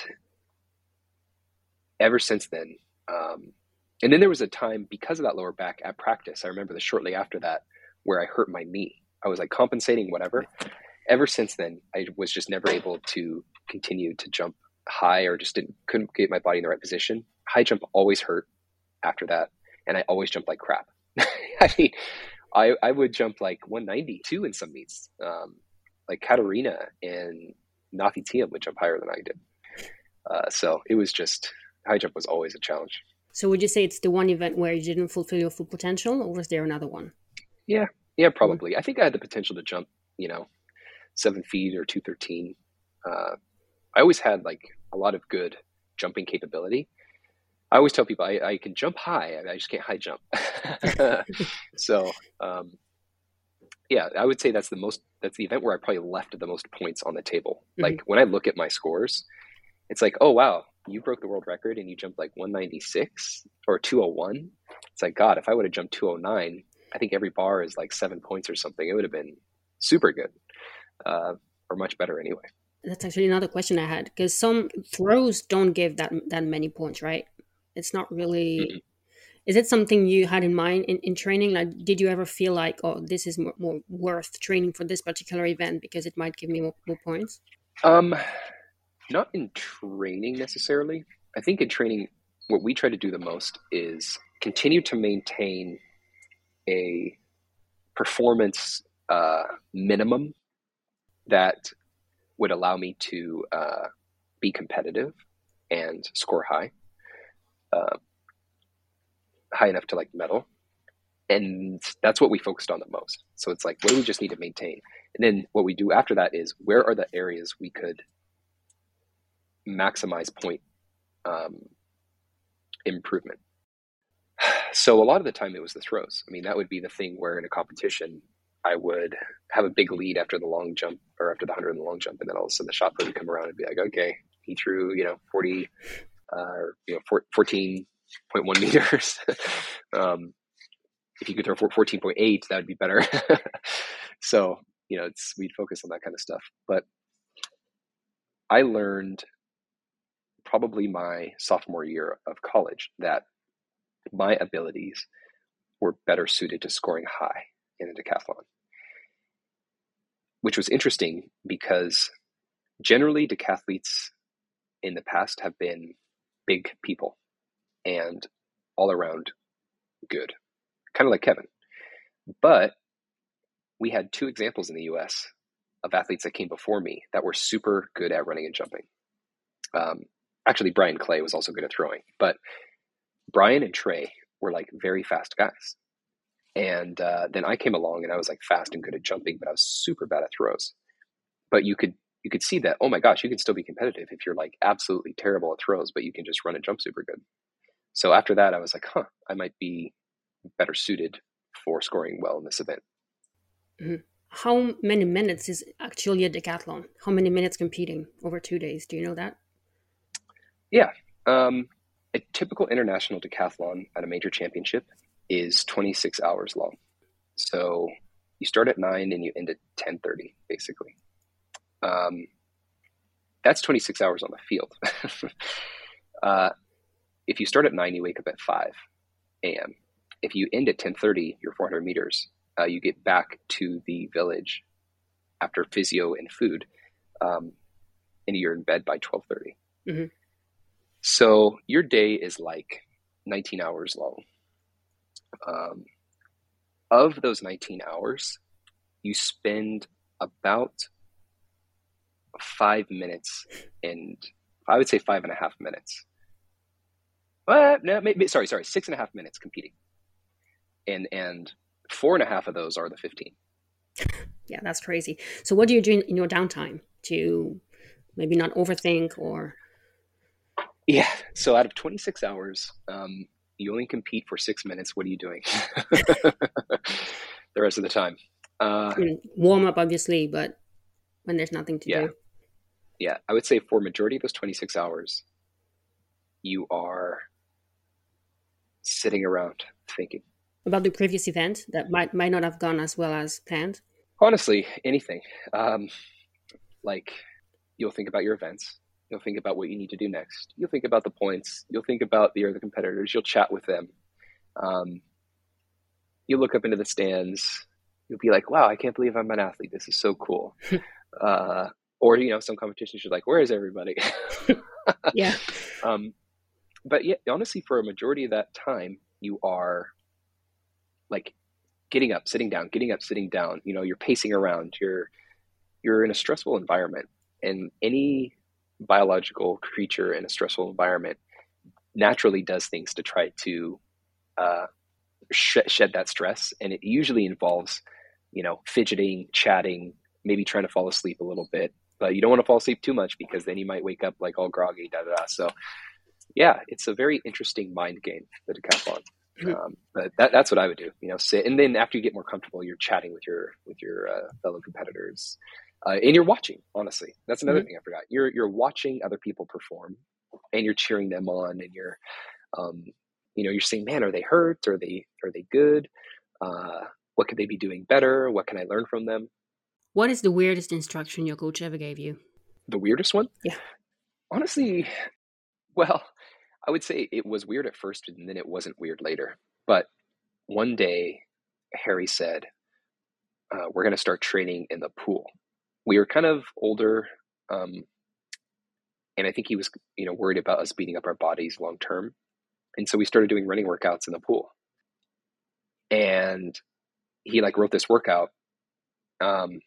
ever since then, um, and then there was a time because of that lower back at practice. I remember the shortly after that where I hurt my knee. I was like compensating whatever. Ever since then, I was just never able to continue to jump high or just didn't couldn't get my body in the right position. High jump always hurt after that, and I always jumped like crap. I mean, I I would jump like 192 in some meets. Um, like Katarina and Nafi Thiam would jump higher than I did. Uh, so it was just high jump was always a challenge. So would you say it's the one event where you didn't fulfill your full potential, or was there another one? Yeah, yeah, probably. I think I had the potential to jump, you know, seven feet or two thirteen. Uh, I always had like a lot of good jumping capability. I always tell people I, I can jump high, I just can't high jump. so, um, yeah, I would say that's the most. That's the event where I probably left the most points on the table. Mm-hmm. Like when I look at my scores, it's like, oh wow, you broke the world record and you jumped like 196 or 201. It's like God, if I would have jumped 209, I think every bar is like seven points or something. It would have been super good, uh, or much better anyway. That's actually another question I had because some throws don't give that that many points, right? It's not really. Mm-hmm. Is it something you had in mind in, in training? Like, did you ever feel like, oh, this is more, more worth training for this particular event because it might give me more, more points? Um, not in training necessarily. I think in training, what we try to do the most is continue to maintain a performance uh, minimum that would allow me to uh, be competitive and score high, uh, high enough to like medal. And that's what we focused on the most. So it's like, what do we just need to maintain? And then what we do after that is where are the areas we could maximize point um, improvement? So a lot of the time it was the throws. I mean, that would be the thing where in a competition, I would have a big lead after the long jump or after the 100 and the long jump. And then all of a sudden the shot put would come around and be like, okay, he threw, you know, 40, uh, or, you know, 14.1 meters. um, if you could throw 14.8, that would be better. so, you know, it's, we'd focus on that kind of stuff. But I learned probably my sophomore year of college that my abilities were better suited to scoring high in a decathlon, which was interesting because generally decathletes in the past have been big people and all around good, kind of like Kevin. But we had two examples in the US of athletes that came before me that were super good at running and jumping. Um, actually, Bryan Clay was also good at throwing, but Bryan and Trey were like very fast guys. And uh, then I came along and I was like fast and good at jumping, but I was super bad at throws. But you could you could see that oh my gosh, you can still be competitive if you're like absolutely terrible at throws, but you can just run and jump super good. So after that, I was like, huh, I might be better suited for scoring well in this event. Mm-hmm. How many minutes is actually a decathlon? How many minutes competing over two days? Do you know that? Yeah. Um, a typical international decathlon at a major championship is 26 hours long. So you start at 9 and you end at 10:30 basically. Um, that's 26 hours on the field. uh, if you start at 9 you wake up at 5 a.m. If you end at 10:30 you're 400 meters, uh, you get back to the village after physio and food um, and you're in bed by 12:30. Mm-hmm. So your day is like 19 hours long. Um, of those 19 hours, you spend about five minutes and I would say five and a half minutes. Well, no, maybe, sorry, sorry, six and a half minutes competing. And, and four and a half of those are the 15. Yeah, that's crazy. So what do you do in your downtime to maybe not overthink or yeah so out of 26 hours um, you only compete for six minutes what are you doing the rest of the time uh, I mean, warm up obviously but when there's nothing to yeah. do yeah i would say for majority of those 26 hours you are sitting around thinking. About the previous event that might might not have gone as well as planned? Honestly anything. Um, like you'll think about your events. You'll think about what you need to do next. You'll think about the points. You'll think about the other competitors. You'll chat with them. Um, you'll look up into the stands. You'll be like wow i can't believe i'm an athlete. This is so cool. Uh, or you know some competitions you're like where is everybody? Yeah. Um, but yeah honestly for a majority of that time you are like getting up sitting down getting up sitting down you know you're pacing around you're you're in a stressful environment and any biological creature in a stressful environment naturally does things to try to uh, sh- shed that stress and it usually involves you know fidgeting chatting maybe trying to fall asleep a little bit but you don't want to fall asleep too much because then you might wake up like all groggy da da da so yeah it's a very interesting mind game the decathlon um, but that, that's what I would do, you know, sit. And then after you get more comfortable, you're chatting with your, with your uh, fellow competitors uh, and you're watching, honestly, that's another mm-hmm. thing I forgot. You're, you're watching other people perform and you're cheering them on and you're, um, you know, you're saying, man, are they hurt? Are they, are they good? Uh, what could they be doing better? What can I learn from them? What is the weirdest instruction your coach ever gave you? The weirdest one? Yeah. Honestly, well, I would say it was weird at first and then it wasn't weird later. But one day, Harry said, uh, We're going to start training in the pool. We were kind of older. Um, and I think he was, you know, worried about us beating up our bodies long term. And so we started doing running workouts in the pool. And he like wrote this workout. Um,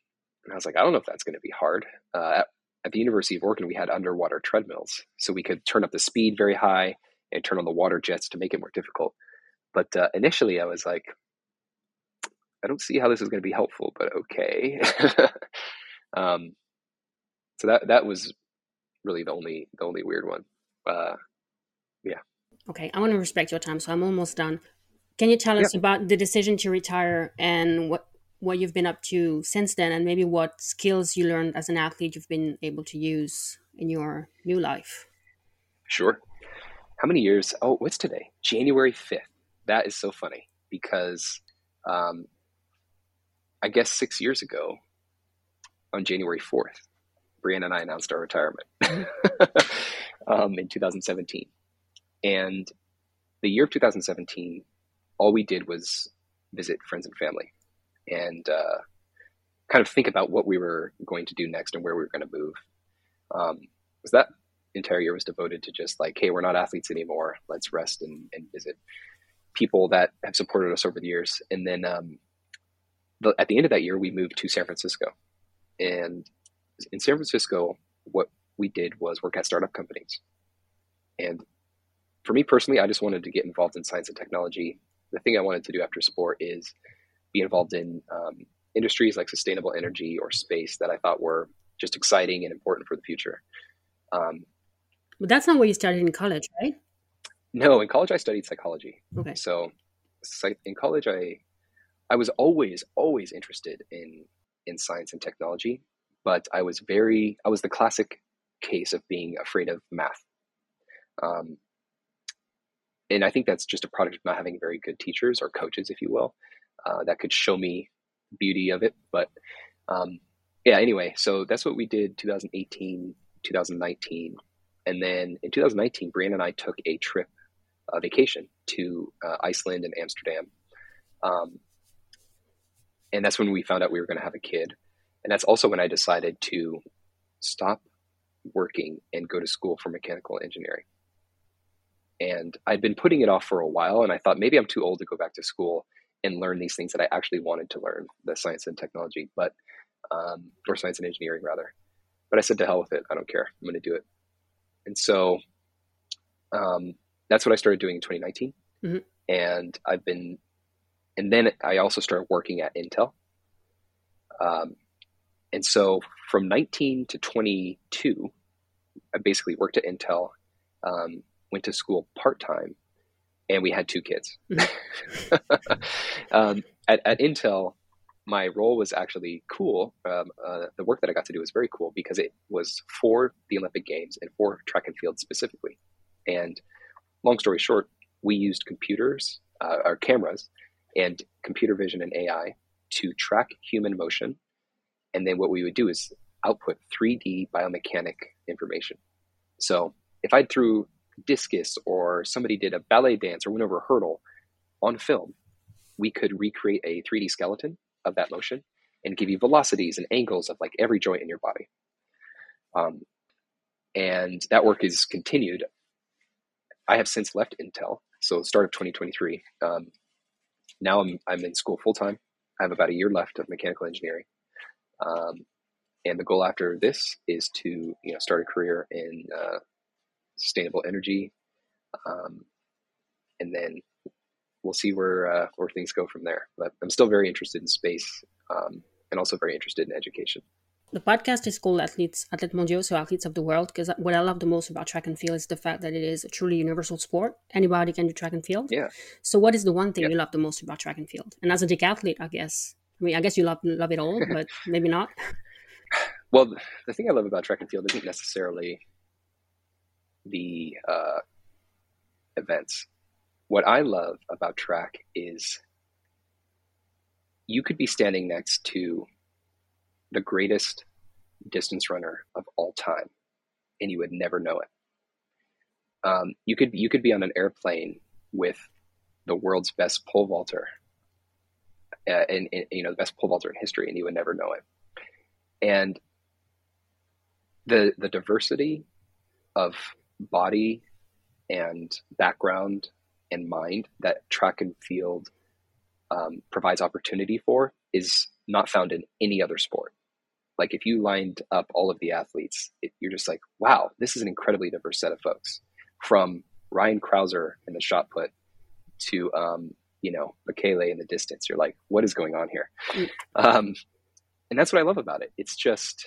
and I was like, I don't know if that's going to be hard. Uh, at, at the University of Oregon, we had underwater treadmills, so we could turn up the speed very high and turn on the water jets to make it more difficult. But uh, initially, I was like, I don't see how this is going to be helpful, but okay. um, so that that was really the only the only weird one. Uh, yeah. Okay, I want to respect your time, so I'm almost done. Can you tell us yeah. about the decision to retire and what what you've been up to since then and maybe what skills you learned as an athlete you've been able to use in your new life. Sure. How many years? Oh, what's today? January 5th. That is so funny because um, I guess six years ago on January 4th, Brianne and I announced our retirement um, in 2017. And the year of 2017, all we did was visit friends and family and uh, kind of think about what we were going to do next and where we were going to move. Um, that entire year was devoted to just like, hey, we're not athletes anymore. Let's rest and, and visit people that have supported us over the years. And then um, the, at the end of that year, we moved to San Francisco. And in San Francisco, what we did was work at startup companies. And for me personally, I just wanted to get involved in science and technology. The thing I wanted to do after sport is be involved in um, industries like sustainable energy or space that I thought were just exciting and important for the future. Um, but that's not what you studied in college, right? No, in college I studied psychology. Okay. So, in college I I was always always interested in in science and technology, but I was very I was the classic case of being afraid of math. Um, and I think that's just a product of not having very good teachers or coaches, if you will uh, that could show me beauty of it. But um, yeah, anyway, so that's what we did 2018, 2019. And then in 2019, Brianne and I took a trip, a vacation to uh, Iceland and Amsterdam. Um, and that's when we found out we were going to have a kid. And that's also when I decided to stop working and go to school for mechanical engineering. And I'd been putting it off for a while, and I thought maybe I'm too old to go back to school and learn these things that I actually wanted to learn, the science and technology, but um, or science and engineering rather. But I said to hell with it. I don't care. I'm going to do it. And so um, that's what I started doing in 2019. Mm-hmm. And I've been, and then I also started working at Intel. Um, and so from 19 to 22, I basically worked at Intel, um, went to school part time, and we had two kids. Mm-hmm. um, at, at, Intel, my role was actually cool. Um, uh, the work that I got to do was very cool because it was for the Olympic Games and for track and field specifically. And long story short, we used computers, uh, our cameras, and computer vision and AI to track human motion. And then what we would do is output 3D biomechanic information. So if I threw discus or somebody did a ballet dance or went over a hurdle on film, we could recreate a 3D skeleton of that motion and give you velocities and angles of like every joint in your body. Um, and that work is continued. I have since left Intel, so start of 2023. Um, now I'm I'm in school full time. I have about a year left of mechanical engineering, um, and the goal after this is to you know start a career in uh, sustainable energy, um, and then we'll see where uh, where things go from there. But I'm still very interested in space um, and also very interested in education. The podcast is called Athletes, Athlètes Mondiaux, so Athletes of the World, because what I love the most about track and field is the fact that it is a truly universal sport. Anybody can do track and field. Yeah. So, what is the one thing yeah. you love the most about track and field? And as a decathlete, I guess, I mean, I guess you love love it all, but maybe not. Well, the thing I love about track and field isn't necessarily the uh, events. What I love about track is you could be standing next to the greatest distance runner of all time, and you would never know it. Um, you could you could be on an airplane with the world's best pole vaulter, uh, and, and you know the best pole vaulter in history, and you would never know it. And the the diversity of body and background and mind that track and field um, provides opportunity for is not found in any other sport. Like if you lined up all of the athletes, it, you're just like, wow, this is an incredibly diverse set of folks. From Ryan Crouser in the shot put to um, you know Bekele in the distance. You're like, what is going on here? Mm. Um, and that's what I love about it. It's just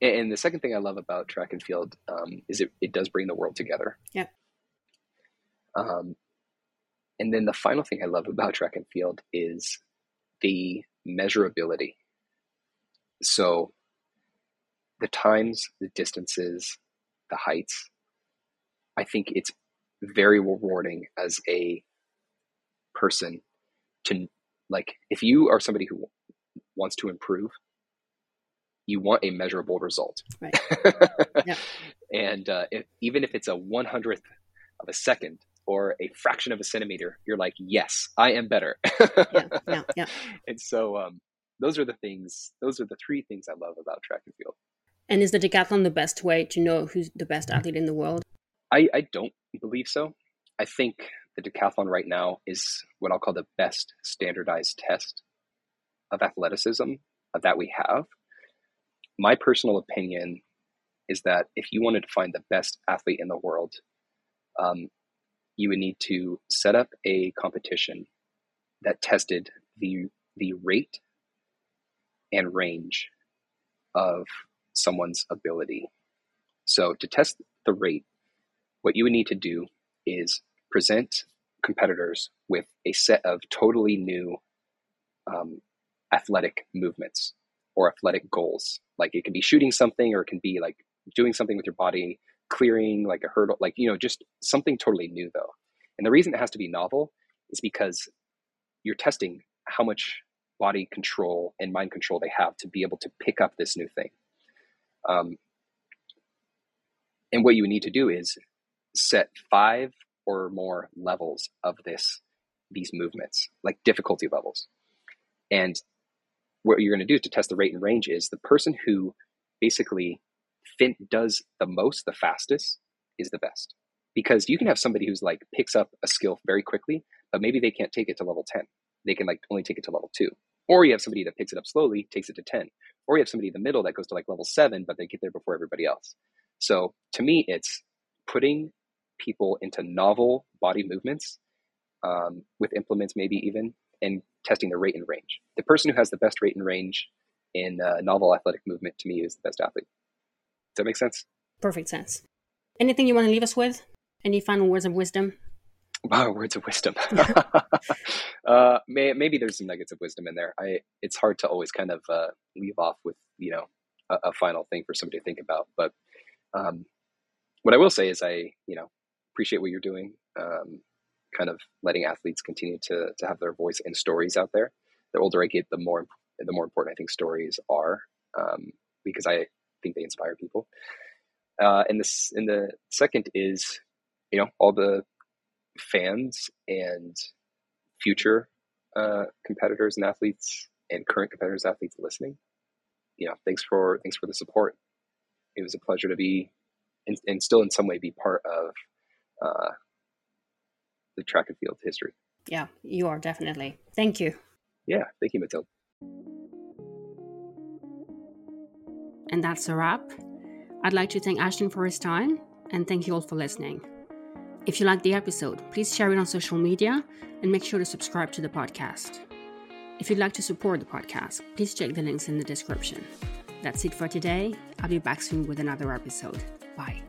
and the second thing I love about track and field um, is it, it does bring the world together. Yeah. Um, and then the final thing I love about track and field is the measurability. So the times, the distances, the heights, I think it's very rewarding as a person to like if you are somebody who wants to improve you want a measurable result. Right. yeah. And uh, if, even if it's a one hundredth of a second or a fraction of a centimeter, you're like, yes, I am better. yeah, yeah, yeah. And so um, those are the things. Those are the three things I love about track and field. And is the decathlon the best way to know who's the best athlete in the world? I, I don't believe so. I think the decathlon right now is what I'll call the best standardized test of athleticism that we have my personal opinion is that if you wanted to find the best athlete in the world, um, you would need to set up a competition that tested the the rate and range of someone's ability. So to test the rate, what you would need to do is present competitors with a set of totally new um, athletic movements or athletic goals. Like it can be shooting something or it can be like doing something with your body, clearing like a hurdle, like, you know, just something totally new though. And the reason it has to be novel is because you're testing how much body control and mind control they have to be able to pick up this new thing. Um, and what you need to do is set five or more levels of this these movements, like difficulty levels. And what you're going to do to test the rate and range is the person who basically fin- does the most, the fastest, is the best. Because you can have somebody who's like picks up a skill very quickly, but maybe they can't take it to level 10. They can like only take it to level two. Or you have somebody that picks it up slowly, takes it to 10. Or you have somebody in the middle that goes to like level seven, but they get there before everybody else. So to me, it's putting people into novel body movements um, with implements, maybe even, and testing the rate and range. The person who has the best rate and range in uh, novel athletic movement to me is the best athlete. Does that make sense? Perfect sense. Anything you want to leave us with? Any final words of wisdom? Wow, words of wisdom. uh, may, maybe there's some nuggets of wisdom in there. I it's hard to always kind of uh, leave off with you know a, a, final thing for somebody to think about. But um, what I will say is I you know appreciate what you're doing. Um, kind of letting athletes continue to to have their voice and stories out there. The older I get, the more the more important I think stories are um, because I think they inspire people. Uh, and this and the second is you know all the fans and future uh, competitors and athletes and current competitors athletes listening you know thanks for thanks for the support it was a pleasure to be and, and still in some way be part of uh, the track and field history yeah you are definitely thank you yeah thank you matilda and that's a wrap i'd like to thank ashton for his time and thank you all for listening if you like the episode, please share it on social media and make sure to subscribe to the podcast. If you'd like to support the podcast, please check the links in the description. That's it for today. I'll be back soon with another episode. Bye.